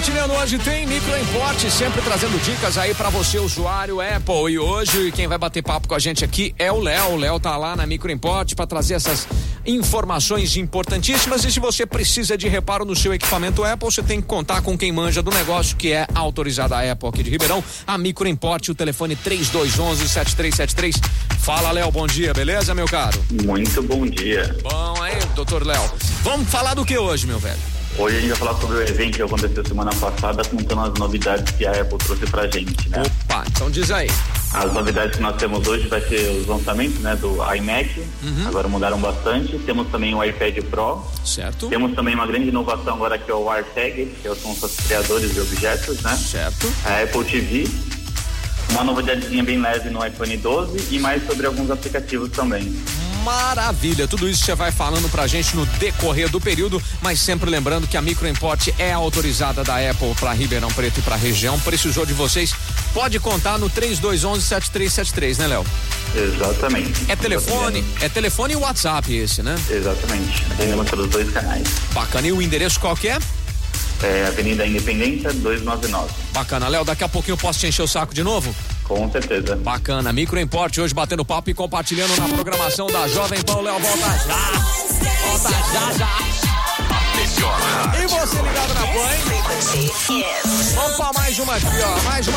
compartilhando hoje tem Microimport, sempre trazendo dicas aí para você, usuário Apple. E hoje quem vai bater papo com a gente aqui é o Léo. O Léo tá lá na Microimport para trazer essas informações importantíssimas. E se você precisa de reparo no seu equipamento Apple, você tem que contar com quem manja do negócio, que é autorizada a Apple aqui de Ribeirão, a Microimport, o telefone 3211 7373. Fala, Léo, bom dia, beleza, meu caro? Muito bom dia. Bom aí, doutor Léo. Vamos falar do que hoje, meu velho? Hoje a gente vai falar sobre o evento que aconteceu semana passada, contando as novidades que a Apple trouxe pra gente, né? Opa, então diz aí. As novidades que nós temos hoje vai ser os lançamentos, né, do iMac. Uhum. Agora mudaram bastante. Temos também o iPad Pro. Certo? Temos também uma grande inovação agora que é o AirTag, que são os criadores de objetos, né? Certo. A Apple TV. Uma novidadezinha bem leve no iPhone 12 e mais sobre alguns aplicativos também. Maravilha, tudo isso você vai falando pra gente no decorrer do período, mas sempre lembrando que a Microimport é autorizada da Apple para Ribeirão Preto e para região. Precisou de vocês? Pode contar no 3211 7373, né, Léo? Exatamente. É telefone, é telefone e WhatsApp esse, né? Exatamente. Atendemos pelos dois canais. Bacana. E o endereço qual que é? É Avenida Independência 299. Bacana, Léo, daqui a pouquinho eu posso te encher o saco de novo? Com certeza. Bacana, Microimport hoje batendo papo e compartilhando na programação da Jovem Pan. Léo, volta já! Volta já, já! E você ligado na Pan? Vamos pra mais uma aqui, ó. Mais uma